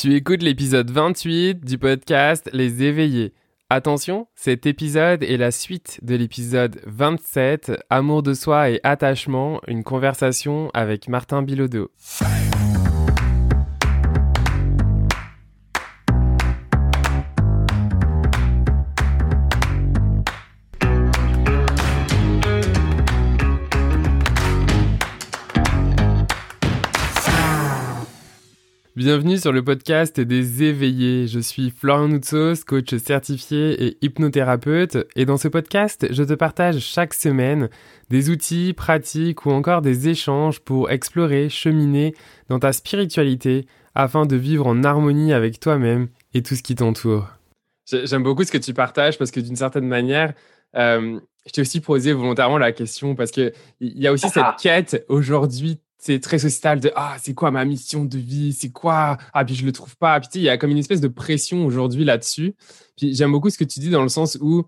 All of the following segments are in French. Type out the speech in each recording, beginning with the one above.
Tu écoutes l'épisode 28 du podcast Les éveillés. Attention, cet épisode est la suite de l'épisode 27, Amour de soi et attachement, une conversation avec Martin Bilodeau. Bienvenue sur le podcast des éveillés. Je suis Florian Noutsos, coach certifié et hypnothérapeute. Et dans ce podcast, je te partage chaque semaine des outils, pratiques ou encore des échanges pour explorer, cheminer dans ta spiritualité afin de vivre en harmonie avec toi-même et tout ce qui t'entoure. J'aime beaucoup ce que tu partages parce que d'une certaine manière, euh, je t'ai aussi posé volontairement la question parce qu'il y a aussi cette quête aujourd'hui c'est très sociétal de ah c'est quoi ma mission de vie? C'est quoi? Ah puis je le trouve pas. Puis il y a comme une espèce de pression aujourd'hui là-dessus. Puis j'aime beaucoup ce que tu dis dans le sens où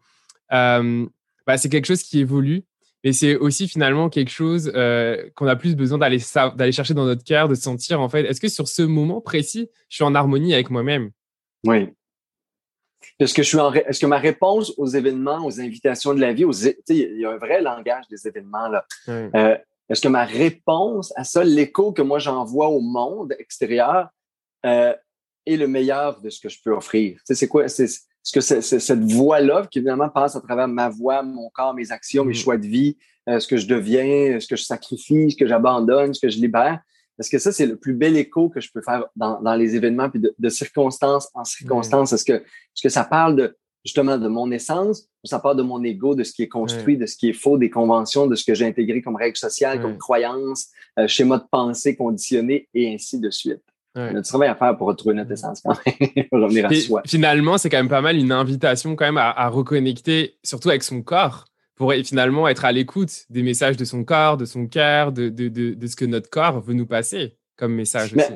euh, bah, c'est quelque chose qui évolue mais c'est aussi finalement quelque chose euh, qu'on a plus besoin d'aller d'aller chercher dans notre cœur de sentir en fait. Est-ce que sur ce moment précis je suis en harmonie avec moi-même? Oui. Est-ce que je suis en est-ce que ma réponse aux événements aux invitations de la vie aux il y a un vrai langage des événements là. Euh, est-ce que ma réponse à ça, l'écho que moi j'envoie au monde extérieur, euh, est le meilleur de ce que je peux offrir? c'est quoi? C'est, ce que c'est, cette voix-là qui évidemment passe à travers ma voix, mon corps, mes actions, mes mm. choix de vie, euh, ce que je deviens, ce que je sacrifie, ce que j'abandonne, ce que je libère? Est-ce que ça, c'est le plus bel écho que je peux faire dans, dans les événements, puis de, de circonstance en circonstance? Est-ce que, est-ce que ça parle de, justement de mon essence, ou ça part de mon ego, de ce qui est construit, de ce qui est faux, des conventions, de ce que j'ai intégré comme règles sociales, comme croyances, euh, schéma de pensée conditionné et ainsi de suite. Ouais. Du travail à faire pour retrouver notre essence quand même, pour revenir à soi. Finalement, c'est quand même pas mal une invitation quand même à, reconnecter, surtout avec son corps, pour finalement être à l'écoute des messages de son corps, de son cœur, de, de, de, ce que notre corps veut nous passer comme message aussi.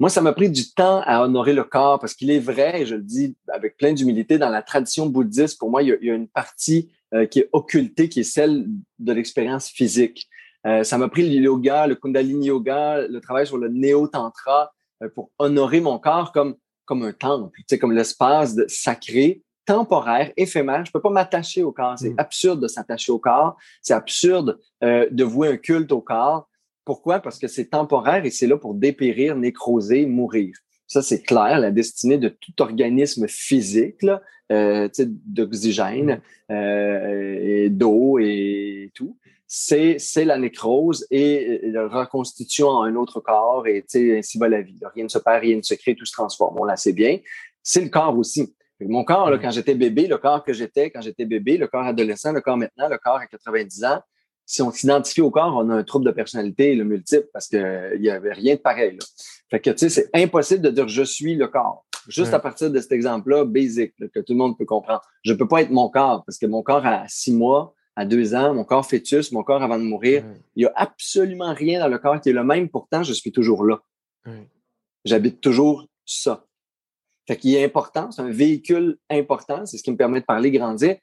Moi, ça m'a pris du temps à honorer le corps parce qu'il est vrai, et je le dis avec plein d'humilité, dans la tradition bouddhiste, pour moi, il y a, une partie euh, qui est occultée, qui est celle de l'expérience physique. Euh, ça m'a pris le yoga, le kundalini yoga, le travail sur le néo-tantra euh, pour honorer mon corps comme, comme un temple, tu sais, comme l'espace sacré, temporaire, éphémère. Je peux pas m'attacher au corps. C'est mm. absurde de s'attacher au corps. C'est absurde de vouer un culte au corps. Pourquoi? Parce que c'est temporaire et c'est là pour dépérir, nécroser, mourir. Ça, c'est clair, la destinée de tout organisme physique, euh, d'oxygène, euh, et d'eau et tout, c'est, c'est la nécrose et la reconstitution en un autre corps et ainsi va la vie. Rien ne se perd, rien ne se crée, tout se transforme. On l'a sait bien. C'est le corps aussi. Mon corps, là, quand j'étais bébé, le corps que j'étais quand j'étais bébé, le corps adolescent, le corps maintenant, le corps à 90 ans, si on s'identifie au corps, on a un trouble de personnalité le multiple parce qu'il n'y avait rien de pareil. Là. Fait que, tu sais, c'est impossible de dire je suis le corps. Juste à partir de cet exemple-là, basic, que tout le monde peut comprendre. Je peux pas être mon corps parce que mon corps a six mois, à deux ans, mon corps fœtus, mon corps avant de mourir, il y a absolument rien dans le corps qui est le même. Pourtant, je suis toujours là. J'habite toujours ça. Fait qu'il est important, c'est un véhicule important, c'est ce qui me permet de parler, grandir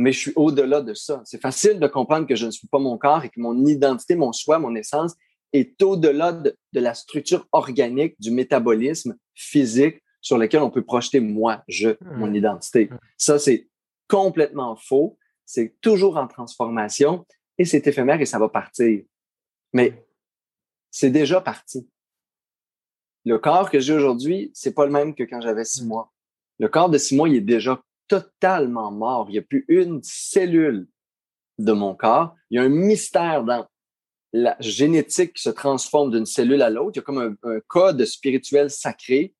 mais je suis au-delà de ça. C'est facile de comprendre que je ne suis pas mon corps et que mon identité, mon soi, mon essence est au-delà de, la structure organique du métabolisme physique sur lequel on peut projeter moi, je, mon identité. Ça, c'est complètement faux. C'est toujours en transformation et c'est éphémère et ça va partir. Mais c'est déjà parti. Le corps que j'ai aujourd'hui, c'est pas le même que quand j'avais six mois. Le corps de six mois, il est déjà totalement mort. Il n'y a plus une cellule de mon corps. Il y a un mystère dans la génétique qui se transforme d'une cellule à l'autre. Il y a comme un, code spirituel sacré.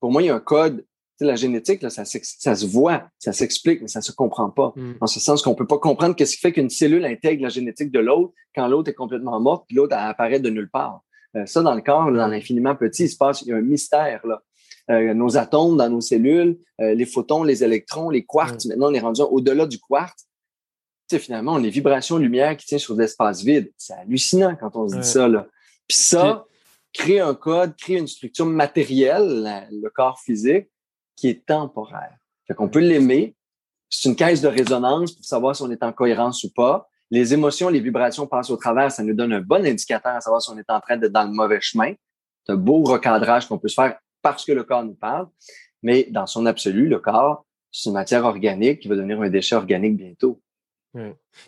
Pour moi, il y a un code. la génétique, là, ça, ça se voit, ça s'explique, mais ça se comprend pas. Mm. En ce sens qu'on peut pas comprendre qu'est-ce qui fait qu'une cellule intègre la génétique de l'autre quand l'autre est complètement morte, puis l'autre apparaît de nulle part. Euh, ça, dans le corps, dans l'infiniment petit, il se passe, il y a un mystère là. Euh, nos atomes dans nos cellules, euh, les photons, les électrons, les quarks. Maintenant, on est rendu au-delà du quartz. Tu sais, finalement, on est vibrations lumière qui tient sur l'espace vide. C'est hallucinant quand on se dit ça. Là. Puis ça, crée un code, crée une structure matérielle, le corps physique, qui est temporaire. Fait qu'on peut l'aimer. C'est une caisse de résonance pour savoir si on est en cohérence ou pas. Les émotions, les vibrations passent au travers. Ça nous donne un bon indicateur à savoir si on est en train d'être dans le mauvais chemin. C'est un beau recadrage qu'on peut se faire parce que le corps nous parle. Mais dans son absolu, le corps, c'est une matière organique qui va devenir un déchet organique bientôt.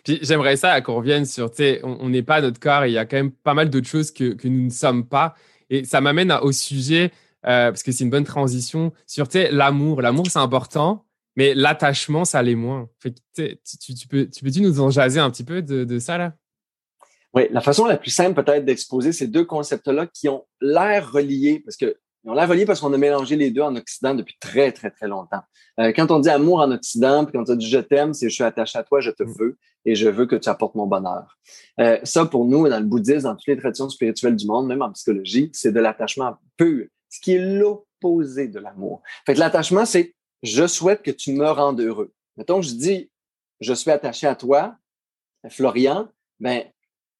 Puis j'aimerais ça qu'on revienne sur, tu sais, on n'est pas notre corps et il y a quand même pas mal d'autres choses que, que, nous ne sommes pas. Et ça m'amène au sujet, euh, parce que c'est une bonne transition, sur, tu sais, l'amour. L'amour, c'est important, mais l'attachement, ça l'est moins. Fait tu, tu, peux, tu peux-tu nous en jaser un petit peu de, de ça, là? Oui, la façon la plus simple peut-être d'exposer ces deux concepts-là qui ont l'air reliés, parce que ils ont l'air reliés parce qu'on a mélangé les deux en Occident depuis très, très, très longtemps. Euh, quand on dit amour en Occident, puis quand on dit je t'aime, c'est je suis attaché à toi, je te mm. veux et je veux que tu apportes mon bonheur. Euh, ça, pour nous, dans le bouddhisme, dans toutes les traditions spirituelles du monde, même en psychologie, c'est de l'attachement pur, ce qui est l'opposé de l'amour. Fait que l'attachement, c'est je souhaite que tu me rendes heureux. Mettons, je dis je suis attaché à toi, Florian, ben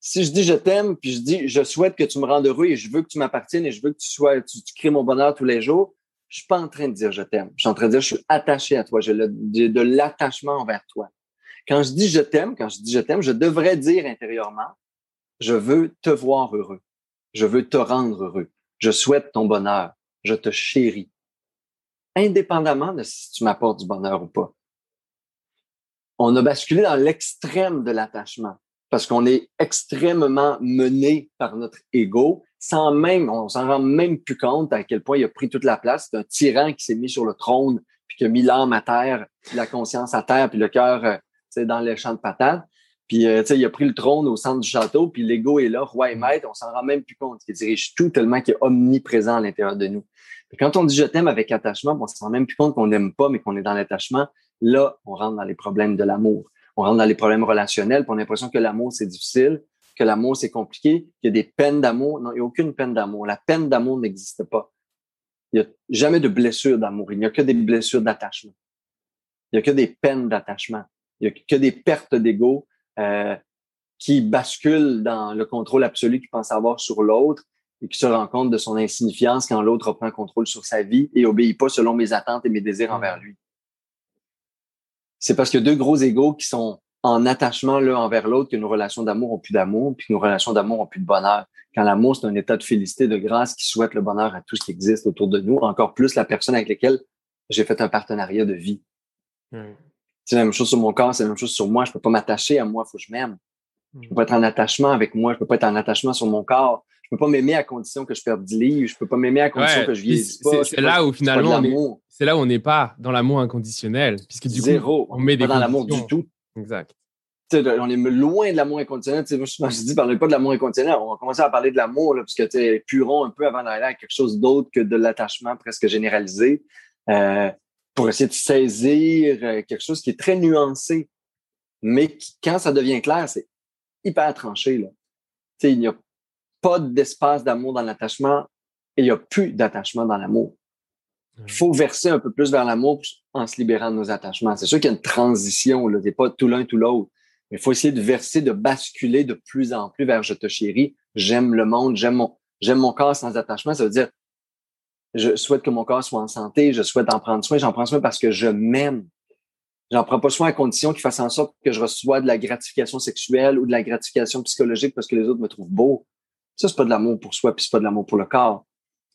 si je dis je t'aime, puis je dis je souhaite que tu me rendes heureux et je veux que tu m'appartiennes et je veux que tu sois, tu, crées mon bonheur tous les jours, je suis pas en train de dire je t'aime. Je suis en train de dire je suis attaché à toi. J'ai de, l'attachement envers toi. Quand je dis je t'aime, quand je dis je t'aime, je devrais dire intérieurement je veux te voir heureux. Je veux te rendre heureux. Je souhaite ton bonheur. Je te chéris. Indépendamment de si tu m'apportes du bonheur ou pas. On a basculé dans l'extrême de l'attachement parce qu'on est extrêmement mené par notre ego, sans même, on s'en rend même plus compte à quel point il a pris toute la place. C'est un tyran qui s'est mis sur le trône, puis qui a mis l'âme à terre, la conscience à terre, puis le cœur euh, dans les champs de patates. Puis, euh, il a pris le trône au centre du château, puis l'ego est là, roi et maître, on s'en rend même plus compte, qu'il dirige tout tellement qu'il est omniprésent à l'intérieur de nous. quand on dit je t'aime avec attachement, on s'en rend même plus compte qu'on n'aime pas, mais qu'on est dans l'attachement. Là, on rentre dans les problèmes de l'amour on rentre dans les problèmes relationnels, puis on a l'impression que l'amour, c'est difficile, que l'amour, c'est compliqué, qu'il y a des peines d'amour. Non, il n'y a aucune peine d'amour. La peine d'amour n'existe pas. Il n'y a jamais de blessure d'amour. Il n'y a que des blessures d'attachement. Il n'y a que des peines d'attachement. Il n'y a que des pertes d'ego euh, qui basculent dans le contrôle absolu qu'il pense avoir sur l'autre et qui se rend compte de son insignifiance quand l'autre reprend contrôle sur sa vie et obéit pas selon mes attentes et mes désirs envers lui c'est parce que deux gros égaux qui sont en attachement l'un envers l'autre que nos relations d'amour ont plus d'amour, puis que nos relations d'amour ont plus de bonheur. Quand l'amour, c'est un état de félicité, de grâce qui souhaite le bonheur à tout ce qui existe autour de nous, encore plus la personne avec laquelle j'ai fait un partenariat de vie. C'est la même chose sur mon corps, c'est la même chose sur moi. Je peux pas m'attacher à moi, il faut que je m'aime. Je peux pas être en attachement avec moi, je peux pas être en attachement sur mon corps. Je peux pas m'aimer à condition que je perde 10 livres, je peux pas m'aimer à condition que je vieillisse pas. C'est là où finalement c'est là où on n'est pas dans l'amour inconditionnel, puisque du coup, on met des pas dans l'amour du tout. Exact. on est loin de l'amour inconditionnel. moi, je dis, parlez pas de l'amour inconditionnel. On va commencer à parler de l'amour, puisque tu puron un peu avant d'aller à quelque chose d'autre que de l'attachement presque généralisé, euh, pour essayer de saisir euh, quelque chose qui est très nuancé, mais qui, quand ça devient clair, c'est hyper tranché. Là. il n'y a pas d'espace d'amour dans l'attachement et il n'y a plus d'attachement dans l'amour. Il faut verser un peu plus vers l'amour en se libérant de nos attachements. C'est sûr qu'il y a une transition, là, n'est pas tout l'un, tout l'autre. Mais il faut essayer de verser, de basculer de plus en plus vers je te chéris, j'aime le monde, j'aime mon, j'aime mon corps sans attachement. Ça veut dire, je souhaite que mon corps soit en santé, je souhaite en prendre soin, j'en prends soin parce que je m'aime. J'en prends pas soin à condition qu'il fasse en sorte que je reçois de la gratification sexuelle ou de la gratification psychologique parce que les autres me trouvent beau. Ça, c'est pas de l'amour pour soi, puis c'est pas de l'amour pour le corps.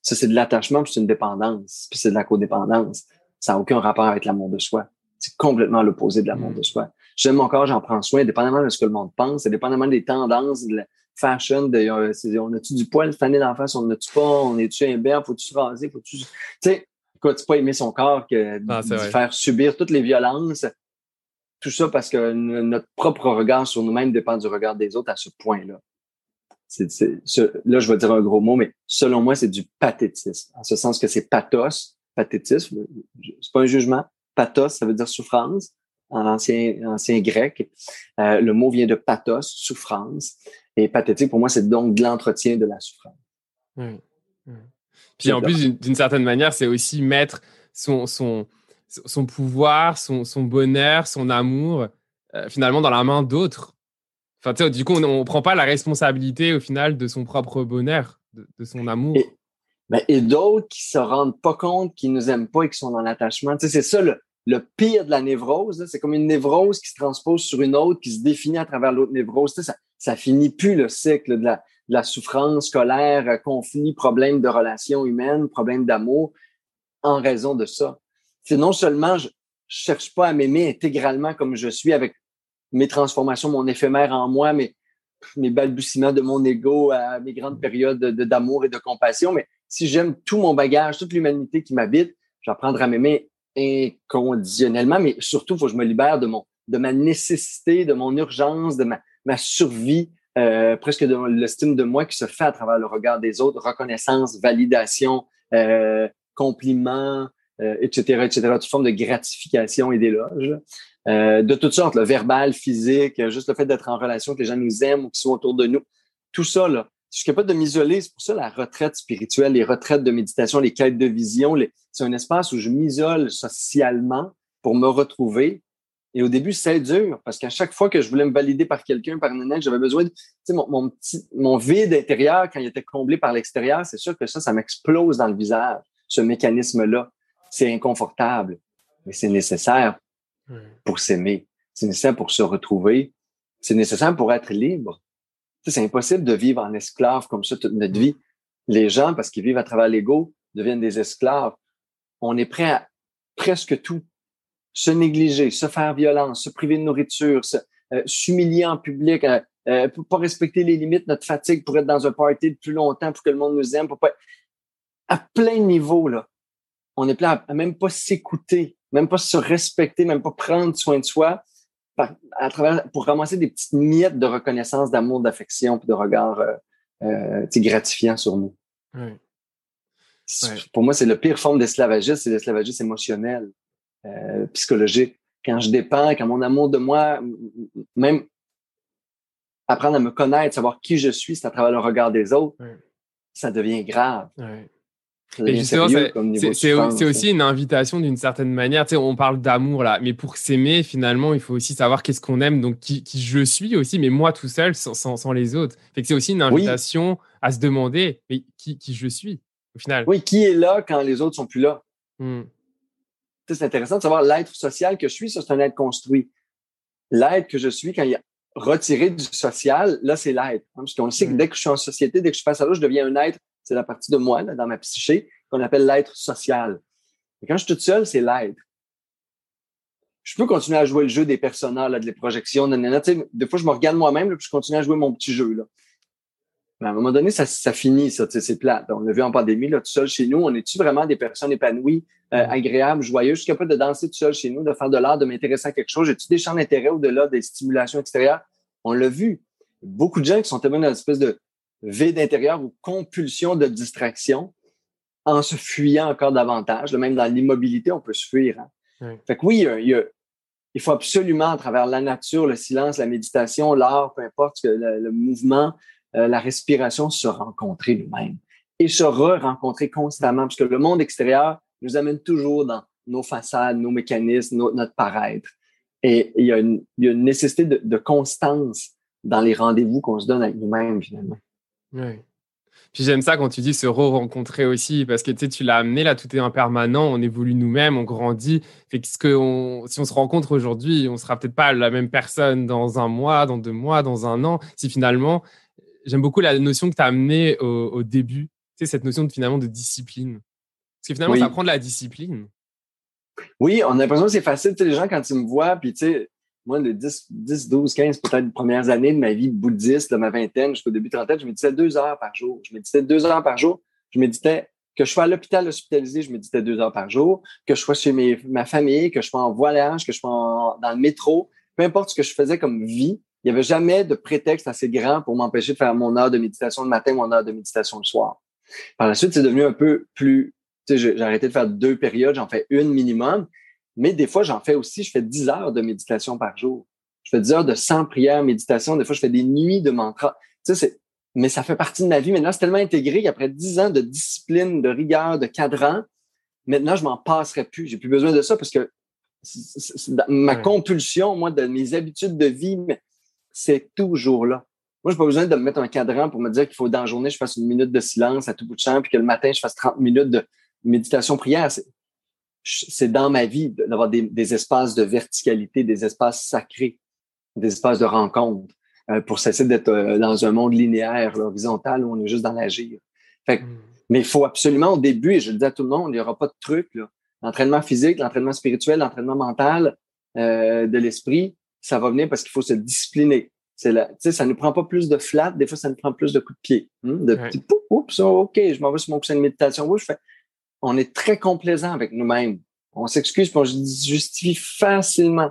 Ça, c'est de l'attachement, puis c'est une dépendance, puis c'est de la codépendance. Ça n'a aucun rapport avec l'amour de soi. C'est complètement l'opposé de l'amour mm. de soi. J'aime mon corps, j'en prends soin, dépendamment de ce que le monde pense, dépendamment des tendances, de la fashion, de, euh, on a-tu du poil fané d'en face, on n'a-tu pas, on est-tu un faut-tu se raser, faut-tu... Tu sais, quoi, tu pas aimer son corps que ah, de faire subir toutes les violences, tout ça parce que notre propre regard sur nous-mêmes dépend du regard des autres à ce point-là là, je vais dire un gros mot, mais selon moi, c'est du pathétisme. En ce sens que c'est pathos, pathétisme, c'est pas un jugement. Pathos, ça veut dire souffrance en ancien, ancien grec. Euh, le mot vient de pathos, souffrance. Et pathétique, pour moi, c'est donc de l'entretien de la souffrance. Puis en plus, d'une certaine manière, c'est aussi mettre son, son, son pouvoir, son, son bonheur, son amour, euh, finalement, dans la main d'autres Enfin, du coup, on ne prend pas la responsabilité au final de son propre bonheur, de, son amour. Et, ben, et d'autres qui se rendent pas compte, qui nous aiment pas et qui sont dans l'attachement. Tu sais, c'est ça le, pire de la névrose. C'est comme une névrose qui se transpose sur une autre, qui se définit à travers l'autre névrose. Tu sais, ça, ça finit plus le cycle de la, de la souffrance, colère, conflit, problème de relations humaines, problème d'amour, en raison de ça. C'est non seulement je, cherche pas à m'aimer intégralement comme je suis avec mes transformations, mon éphémère en moi, mes, mes balbutiements de mon ego, à mes grandes périodes d'amour et de compassion, mais si j'aime tout mon bagage, toute l'humanité qui m'habite, j'apprendrai à m'aimer inconditionnellement, mais surtout, il faut que je me libère de mon de ma nécessité, de mon urgence, de ma, ma survie, euh, presque de l'estime de moi qui se fait à travers le regard des autres, reconnaissance, validation, euh, compliments, euh, etc., etc., toute forme de gratification et d'éloge. Euh, de toutes sortes, le verbal, physique, juste le fait d'être en relation, que les gens nous aiment ou qu'ils soient autour de nous. Tout ça, là, je suis capable de m'isoler. C'est pour ça la retraite spirituelle, les retraites de méditation, les quêtes de vision, c'est un espace où je m'isole socialement pour me retrouver. Et au début, c'est dur parce qu'à chaque fois que je voulais me valider par quelqu'un, par un j'avais besoin de, tu sais, mon vide intérieur, quand il était comblé par l'extérieur, c'est sûr que ça, ça m'explose dans le visage, ce mécanisme-là. C'est inconfortable, mais c'est nécessaire pour s'aimer. C'est nécessaire pour se retrouver. C'est nécessaire pour être libre. C'est impossible de vivre en esclave comme ça toute notre vie. Les gens, parce qu'ils vivent à travers l'ego, deviennent des esclaves. On est prêt à presque tout. Se négliger, se faire violence, se priver de nourriture, euh, s'humilier en public, euh, euh, pour pas respecter les limites, notre fatigue pour être dans un party de plus longtemps, pour que le monde nous aime, pour pas... À plein niveau, là. On est prêt à même pas s'écouter, même pas se respecter, même pas prendre soin de soi, à travers, pour ramasser des petites miettes de reconnaissance, d'amour, d'affection, puis de regard euh, euh, gratifiant sur nous. Pour moi, c'est le pire forme d'esclavagisme, c'est l'esclavagisme émotionnel, euh, psychologique. Quand je dépends, quand mon amour de moi, même apprendre à me connaître, savoir qui je suis, c'est à travers le regard des autres, ça devient grave. C'est aussi une invitation d'une certaine manière. Tu sais, on parle d'amour là, mais pour s'aimer, finalement, il faut aussi savoir qu'est-ce qu'on aime, donc qui, je suis aussi, mais moi tout seul, sans, sans, les autres. Fait que c'est aussi une invitation à se demander, mais qui, qui, je suis au final? Oui, qui est là quand les autres sont plus là? Hmm. C'est intéressant de savoir l'être social que je suis, ça c'est un être construit. L'être que je suis quand il y a retiré du social, là c'est l'être. Hein, parce qu'on sait que hmm. dès que je suis en société, dès que je passe à l'autre, je deviens un être c'est la partie de moi, dans ma psyché, qu'on appelle l'être social. Et quand je suis toute seule, c'est l'être. Je peux continuer à jouer le jeu des personnages, là, de les projections, des fois, je me regarde moi-même, puis je continue à jouer mon petit jeu. Là. Mais à un moment donné, ça, ça finit, ça, c'est plat. On l'a vu en pandémie, là, tout seul chez nous. On est-tu vraiment des personnes épanouies, euh, mm. agréables, joyeuses? Je suis capable de danser tout seul chez nous, de faire de l'art, de m'intéresser à quelque chose. J'ai-tu des champs d'intérêt au-delà des stimulations extérieures? On l'a vu. Beaucoup de gens qui sont tellement dans une espèce de vide intérieur ou compulsion de distraction en se fuyant encore davantage. Même dans l'immobilité, on peut se fuir. Hein. Fait que oui, il, faut absolument, à travers la nature, le silence, la méditation, l'art, peu importe, le, mouvement, euh, la respiration, se rencontrer nous-mêmes et se re-rencontrer constamment, parce que le monde extérieur nous amène toujours dans nos façades, nos mécanismes, notre paraître. Et il y, a une, nécessité de, de constance dans les rendez-vous qu'on se donne avec nous-mêmes, finalement. Oui. Puis j'aime ça quand tu dis se re-rencontrer aussi, parce que tu sais, tu l'as amené là, tout est impermanent, on évolue nous-mêmes, on grandit. Fait que, ce que on, si on se rencontre aujourd'hui, on sera peut-être pas la même personne dans un mois, dans deux mois, dans un an. Si finalement, j'aime beaucoup la notion que tu as amenée au, début, tu sais, cette notion de finalement de discipline. Parce que finalement, ça prend de la discipline. Oui, on a l'impression que c'est facile. Tu sais, les gens, quand ils me voient, puis tu sais, moi, les 10, 10 12, 15, peut-être premières années de ma vie bouddhiste, de ma vingtaine jusqu'au début de trentaine, je méditais deux heures par jour. Je méditais deux heures par jour. Je méditais que je sois à l'hôpital hospitalisé, je méditais deux heures par jour, que je sois chez ma famille, que je sois en voyage, que je sois dans le métro, peu importe ce que je faisais comme vie, il n'y avait jamais de prétexte assez grand pour m'empêcher de faire mon heure de méditation le matin ou mon heure de méditation le soir. Par la suite, c'est devenu un peu plus, tu j'ai arrêté de faire deux périodes, j'en fais une minimum. Mais des fois, j'en fais aussi, je fais 10 heures de méditation par jour. Je fais 10 heures de 100 prières, méditation. Des fois, je fais des nuits de mantra. Tu sais, mais ça fait partie de ma vie. Maintenant, c'est tellement intégré qu'après 10 ans de discipline, de rigueur, de cadran, maintenant, je m'en passerai plus. J'ai plus besoin de ça parce que ma compulsion, moi, de mes habitudes de vie, c'est toujours là. Moi, j'ai pas besoin de me mettre un cadran pour me dire qu'il faut dans la journée, je fasse une minute de silence à tout bout de champ, puis que le matin, je fasse 30 minutes de méditation prière c'est dans ma vie d'avoir des, espaces de verticalité, des espaces sacrés, des espaces de rencontre. euh, pour cesser d'être euh, dans un monde linéaire, horizontal, où on est juste dans l'agir. Fait hmm. Mais il faut absolument au début, et je le dis à tout le monde, il n'y aura pas de truc. L'entraînement physique, l'entraînement spirituel, l'entraînement mental euh, de l'esprit, ça va venir parce qu'il faut se discipliner. C'est là, ça ne prend pas plus de flat, des fois ça nous prend plus de coups de pied. Hein, de petits oups, ok, je m'en vais sur mon coussin de méditation. je fais, on est très complaisant avec nous-mêmes. On s'excuse, on justifie facilement.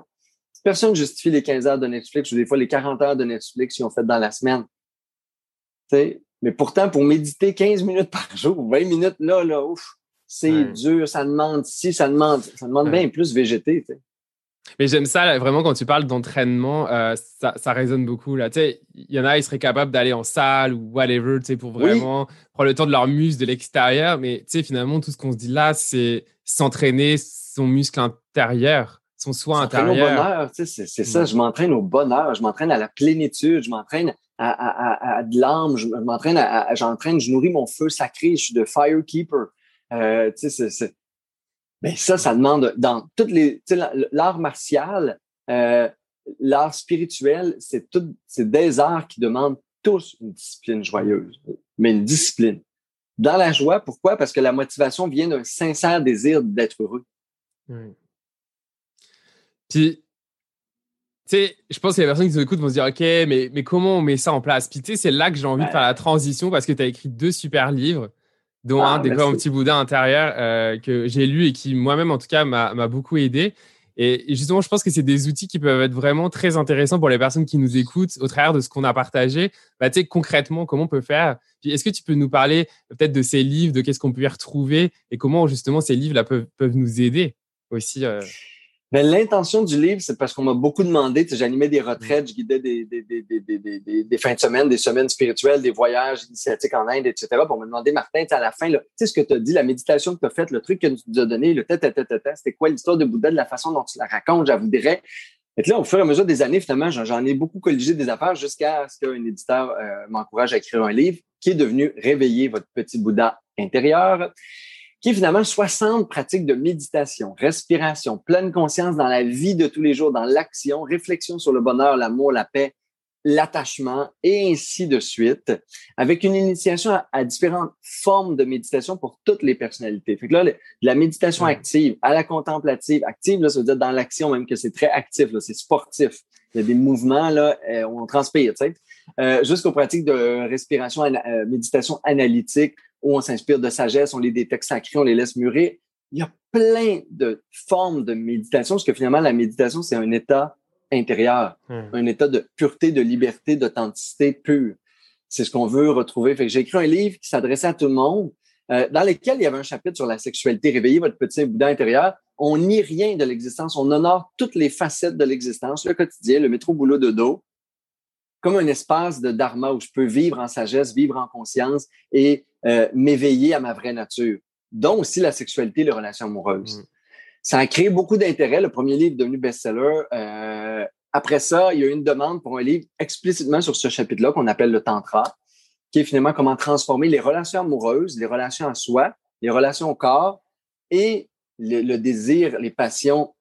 Personne ne justifie les 15 heures de Netflix ou des fois les 40 heures de Netflix qu'ils ont fait dans la semaine. mais pourtant, pour méditer 15 minutes par jour, 20 minutes, là, là, ouf, c'est dur, ça demande si, ça demande, ça demande bien plus végéter. Mais j'aime ça, vraiment, quand tu parles d'entraînement, euh, ça, ça, résonne beaucoup. Là. Il y en a, ils seraient capables d'aller en salle ou whatever pour vraiment prendre le temps de leur muscle de l'extérieur. Mais finalement, tout ce qu'on se dit là, c'est s'entraîner son muscle intérieur, son soin intérieur. Au bonheur, c'est ça. Je m'entraîne au bonheur, je m'entraîne à la plénitude, je m'entraîne à, à, à, de l'âme, je m'entraîne j'entraîne, je nourris mon feu sacré, je suis de firekeeper. Euh, c'est mais ça, ça demande dans toutes les, l'art martial, euh, l'art spirituel, c'est tout, c'est des arts qui demandent tous une discipline joyeuse, mais une discipline. Dans la joie, pourquoi? Parce que la motivation vient d'un sincère désir d'être heureux. Puis, tu sais, je pense que les personnes qui nous écoutent vont se dire, OK, mais, mais comment on met ça en place? Puis, tu sais, c'est là que j'ai envie de faire la transition parce que tu as écrit deux super livres dont un, des un petit Bouddha intérieur euh, que j'ai lu et qui, moi-même, en tout cas, m'a beaucoup aidé. Et, justement, je pense que c'est des outils qui peuvent être vraiment très intéressants pour les personnes qui nous écoutent au travers de ce qu'on a partagé. Bah, tu sais, concrètement, comment on peut faire? Est-ce que tu peux nous parler peut-être de ces livres, de qu'est-ce qu'on peut y retrouver et comment justement ces livres-là peuvent, peuvent nous aider aussi euh? Ben, l'intention du livre, c'est parce qu'on m'a beaucoup demandé. J'animais des retraites, je guidais des, des, des, des, des, fins de semaine, des semaines spirituelles, des voyages initiatiques en Inde, etc. Pour me demander, Martin, à la fin, tu sais ce que tu as dit, la méditation que tu as faite, le truc que tu nous as donné, le tête c'était quoi l'histoire de Bouddha, de la façon dont tu la racontes, j'avouerais. Et là, au fur et à mesure des années, finalement, j'en ai beaucoup colligé des affaires jusqu'à ce qu'un éditeur euh, m'encourage à écrire un livre qui est devenu Réveiller votre petit Bouddha intérieur qui est finalement 60 pratiques de méditation, respiration, pleine conscience dans la vie de tous les jours, dans l'action, réflexion sur le bonheur, l'amour, la paix, l'attachement et ainsi de suite, avec une initiation à, différentes formes de méditation pour toutes les personnalités. Fait que là, la méditation active à la contemplative, active, là, ça veut dire dans l'action même que c'est très actif, c'est sportif. Il y a des mouvements là, euh, on transpire, tu sais, euh, jusqu'aux pratiques de respiration, euh, méditation analytique, où on s'inspire de sagesse, on lit des textes sacrés, on les laisse mûrir. Il y a plein de formes de méditation, parce que finalement, la méditation, c'est un état intérieur, hmm. un état de pureté, de liberté, d'authenticité pure. C'est ce qu'on veut retrouver. Fait que j'ai écrit un livre qui s'adressait à tout le monde, euh, dans lequel il y avait un chapitre sur la sexualité. Réveiller votre petit Bouddha intérieur. On nie rien de l'existence. On honore toutes les facettes de l'existence, le quotidien, le métro boulot de dos, comme un espace de dharma où je peux vivre en sagesse, vivre en conscience et euh, m'éveiller à ma vraie nature, dont aussi la sexualité et les relations amoureuses. Mm. Ça a créé beaucoup d'intérêt. Le premier livre est devenu best-seller. Euh, après ça, il y a eu une demande pour un livre explicitement sur ce chapitre-là qu'on appelle le Tantra, qui est finalement comment transformer les relations amoureuses, les relations à soi, les relations au corps et le, désir, les passions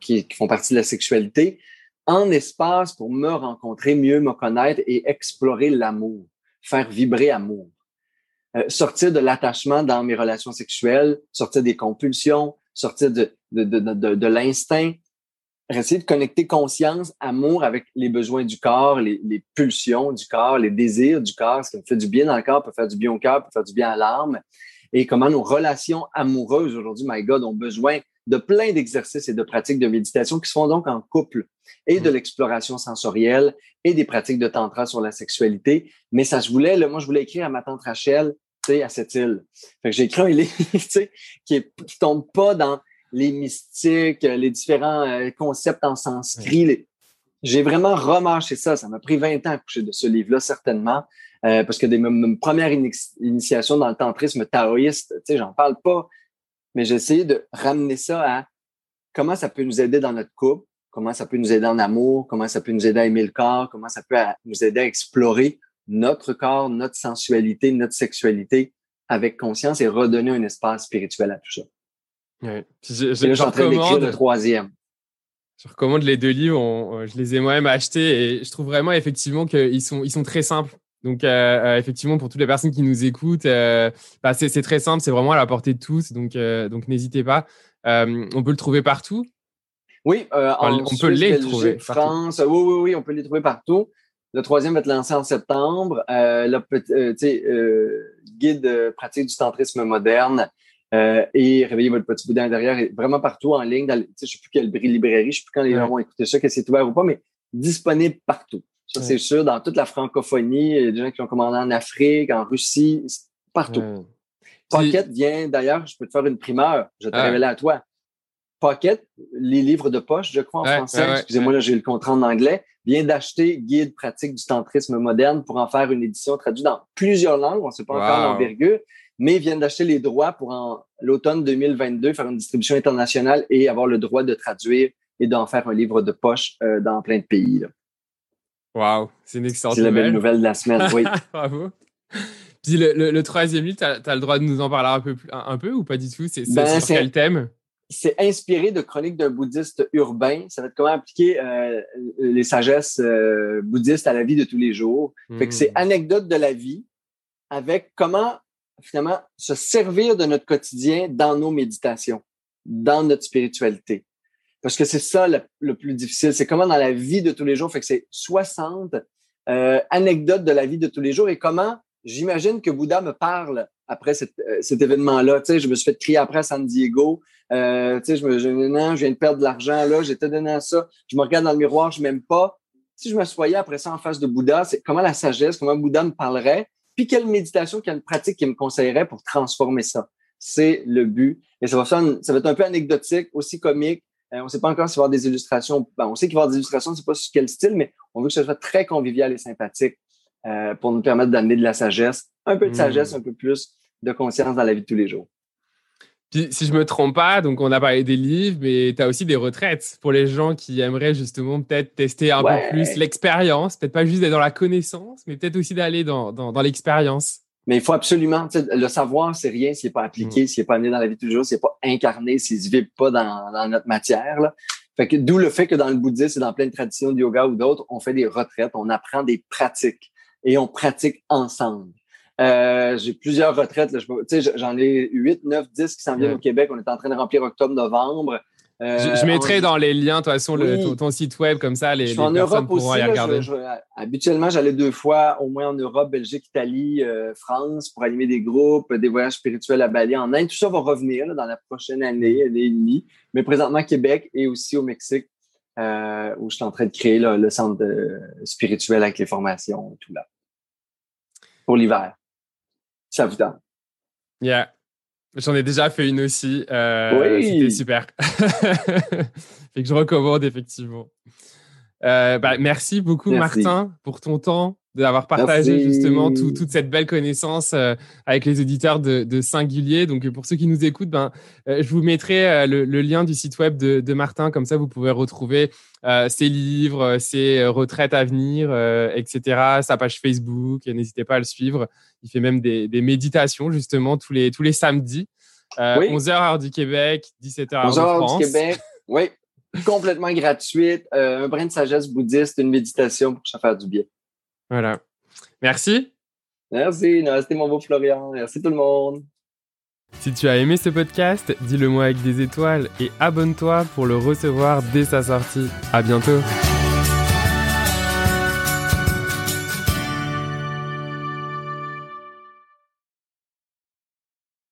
qui, qui, font partie de la sexualité en espace pour me rencontrer, mieux me connaître et explorer l'amour, faire vibrer amour. Euh, sortir de l'attachement dans mes relations sexuelles, sortir des compulsions, sortir de, de, de, de, de l'instinct, essayer de connecter conscience, amour avec les besoins du corps, les, les, pulsions du corps, les désirs du corps, ce qui me fait du bien dans le corps peut faire du bien au cœur, peut faire du bien à l'âme, et comment nos relations amoureuses aujourd'hui, my God, ont besoin de plein d'exercices et de pratiques de méditation qui se font donc en couple et de mmh. l'exploration sensorielle et des pratiques de tantra sur la sexualité. Mais ça, je voulais, là, moi, je voulais écrire à ma tante Rachel, à cette île. Fait que j'ai écrit un livre qui, est, qui tombe pas dans les mystiques, les différents euh, concepts en sanskrit. J'ai vraiment remarché ça. Ça m'a pris 20 ans à coucher de ce livre-là, certainement. Euh, parce que des, ma, première initiation dans le tantrisme taoïste, j'en parle pas, mais j'ai essayé de ramener ça à comment ça peut nous aider dans notre couple, comment ça peut nous aider en amour, comment ça peut nous aider à aimer le corps, comment ça peut nous aider à explorer notre corps, notre sensualité, notre sexualité avec conscience et redonner un espace spirituel à tout ça. Ouais. Je, je, et là, je suis en train d'écrire le troisième. Je recommande les deux livres. je les ai moi-même achetés et je trouve vraiment effectivement qu'ils sont, ils sont très simples. Donc, effectivement, pour toutes les personnes qui nous écoutent, bah, c'est très simple, c'est vraiment à la portée de tous. Donc, donc n'hésitez pas. on peut le trouver partout. Oui, on peut les trouver. France, oui, oui, oui, on peut les trouver partout. Le troisième va être lancé en septembre. Euh, euh, euh, guide pratique du tantrisme moderne et Réveillez votre petit boudin derrière est vraiment partout en ligne. Dans, je ne sais plus quelle librairie, je ne sais plus quand les gens vont écouter ça, que c'est ouvert ou pas, mais disponible partout. Ça, c'est sûr, dans toute la francophonie, il y a des gens qui ont commandé en Afrique, en Russie, partout. Pocket vient, d'ailleurs, je peux te faire une primeur, je vais te révéler à toi. Pocket, les livres de poche, je crois en français, excusez-moi, là j'ai le contrat en anglais, vient d'acheter Guide pratique du tantrisme moderne pour en faire une édition traduite dans plusieurs langues, on ne sait pas encore l'envergure, mais vient d'acheter les droits pour en l'automne 2022 faire une distribution internationale et avoir le droit de traduire et d'en faire un livre de poche euh, dans plein de pays. Wow, c'est une excellente nouvelle. C'est la belle nouvelle de la semaine, oui. Bravo. Puis le, troisième livre, tu as, le droit de nous en parler un peu, un, peu ou pas du tout? C'est ben, sur quel thème? c'est inspiré de chroniques d'un bouddhiste urbain. Ça va être comment appliquer euh, les sagesses euh, bouddhistes à la vie de tous les jours. Fait que c'est hmm. anecdote de la vie avec comment finalement se servir de notre quotidien dans nos méditations, dans notre spiritualité. Parce que c'est ça le, plus difficile. C'est comment dans la vie de tous les jours. Fait que c'est 60 euh, anecdotes de la vie de tous les jours et comment j'imagine que Bouddha me parle après cet, événement-là. Tu sais, je me suis fait crier après à San Diego. Euh, tu sais, je, me, je, non, je viens de perdre de l'argent là, j'étais donné ça. Je me regarde dans le miroir, je m'aime pas. Si je me soyais après ça en face de Bouddha, c'est comment la sagesse, comment Bouddha me parlerait, puis quelle méditation, quelle pratique qu'il me conseillerait pour transformer ça. C'est le but. Et ça va, ça va être un peu anecdotique, aussi comique. Euh, on ne sait pas encore s'il va y avoir des illustrations. Ben, on sait qu'il va y avoir des illustrations, on ne sait pas sur quel style, mais on veut que ce soit très convivial et sympathique euh, pour nous permettre d'amener de la sagesse, un peu de sagesse, hmm. un peu plus de conscience dans la vie de tous les jours si je me trompe pas, donc on a parlé des livres, mais tu as aussi des retraites pour les gens qui aimeraient justement peut-être tester un peu plus l'expérience, peut-être pas juste d'être dans la connaissance, mais peut-être aussi d'aller dans, dans, l'expérience. Mais il faut absolument, le savoir, c'est rien s'il n'est pas appliqué, mm. s'il n'est pas amené dans la vie de tous les jours, s'il n'est pas incarné, s'il ne se vit pas dans, dans notre matière. Là. Fait que d'où le fait que dans le bouddhisme et dans plein de traditions de yoga ou d'autres, on fait des retraites, on apprend des pratiques et on pratique ensemble. Euh, j'ai plusieurs retraites. J'en ai 8, 9, 10 qui s'en viennent au Québec. On est en train de remplir octobre-novembre. Euh, je, mettrai dans les liens, de toute façon, le, ton, site web, comme ça, les, en Europe aussi, y regarder. habituellement, j'allais deux fois, au moins en Europe, Belgique, Italie, euh, France, pour animer des groupes, des voyages spirituels à Bali, en Inde. Tout ça va revenir dans la prochaine année, année et demie. Mais présentement, Québec et aussi au Mexique, où je suis en train de créer le centre spirituel avec les formations, tout là. Pour l'hiver ça vous tente? Yeah. J'en ai déjà fait une aussi. Euh, oui. C'était super. fait que je recommande effectivement. Euh, bah, merci beaucoup, Martin, pour ton temps d'avoir partagé justement toute cette belle connaissance euh, avec les auditeurs de, Singulier. Donc, pour ceux qui nous écoutent, ben, euh, je vous mettrai euh, le, lien du site web de, Martin. Comme ça, vous pouvez retrouver ses livres, ses retraites à venir, etc., sa page Facebook. N'hésitez pas à le suivre. Il fait même des, méditations, justement, tous les, tous les samedis. 11h heure du Québec, 17h heure 11h heure du Québec, oui. Complètement gratuite. un brin de sagesse bouddhiste, une méditation pour se faire du bien. Voilà. Merci. Merci. C'était mon beau Florian. Merci tout le monde. Si tu as aimé ce podcast, dis-le moi avec des étoiles et abonne-toi pour le recevoir dès sa sortie. À bientôt.